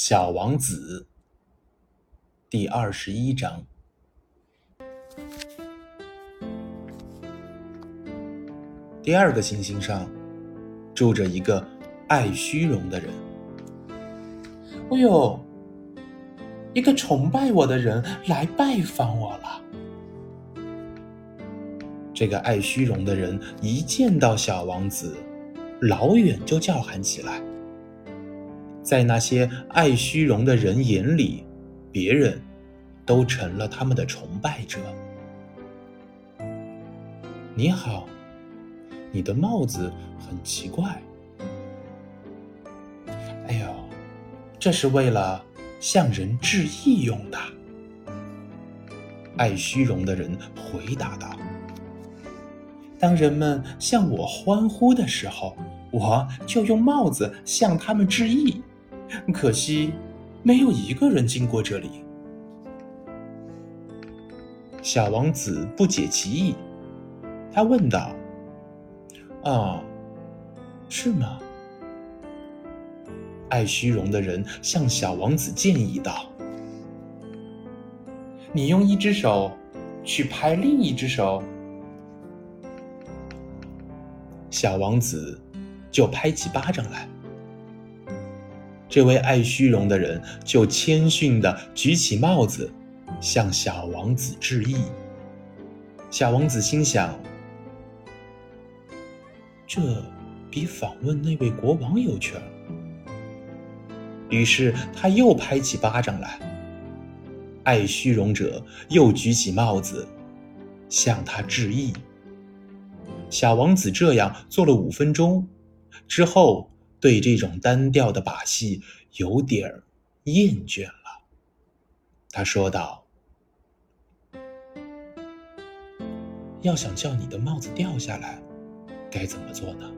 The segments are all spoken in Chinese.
小王子第二十一章。第二个行星上住着一个爱虚荣的人。哎呦，一个崇拜我的人来拜访我了。这个爱虚荣的人一见到小王子，老远就叫喊起来。在那些爱虚荣的人眼里，别人都成了他们的崇拜者。你好，你的帽子很奇怪。哎呦，这是为了向人致意用的。爱虚荣的人回答道：“当人们向我欢呼的时候，我就用帽子向他们致意。”可惜，没有一个人经过这里。小王子不解其意，他问道：“啊，是吗？”爱虚荣的人向小王子建议道：“你用一只手去拍另一只手。”小王子就拍起巴掌来。这位爱虚荣的人就谦逊地举起帽子，向小王子致意。小王子心想：“这比访问那位国王有趣儿。”于是他又拍起巴掌来。爱虚荣者又举起帽子，向他致意。小王子这样做了五分钟之后。对这种单调的把戏有点儿厌倦了，他说道：“要想叫你的帽子掉下来，该怎么做呢？”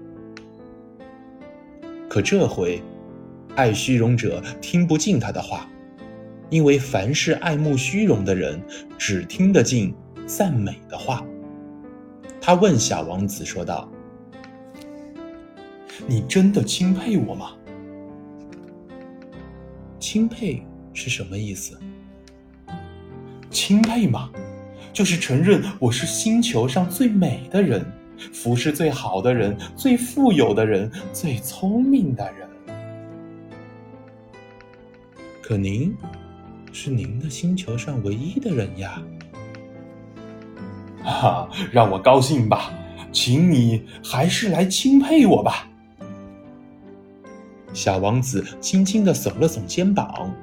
可这回，爱虚荣者听不进他的话，因为凡是爱慕虚荣的人，只听得进赞美的话。他问小王子说道。你真的钦佩我吗？钦佩是什么意思？钦佩嘛，就是承认我是星球上最美的人，服饰最好的人，最富有的人，最聪明的人。可您是您的星球上唯一的人呀！哈，让我高兴吧，请你还是来钦佩我吧。小王子轻轻的耸了耸肩膀，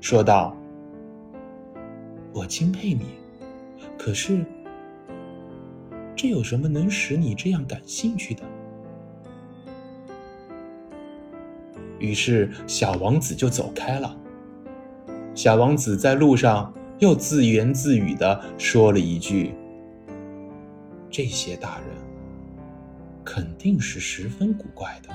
说道：“我钦佩你，可是，这有什么能使你这样感兴趣的？”于是，小王子就走开了。小王子在路上又自言自语的说了一句：“这些大人肯定是十分古怪的。”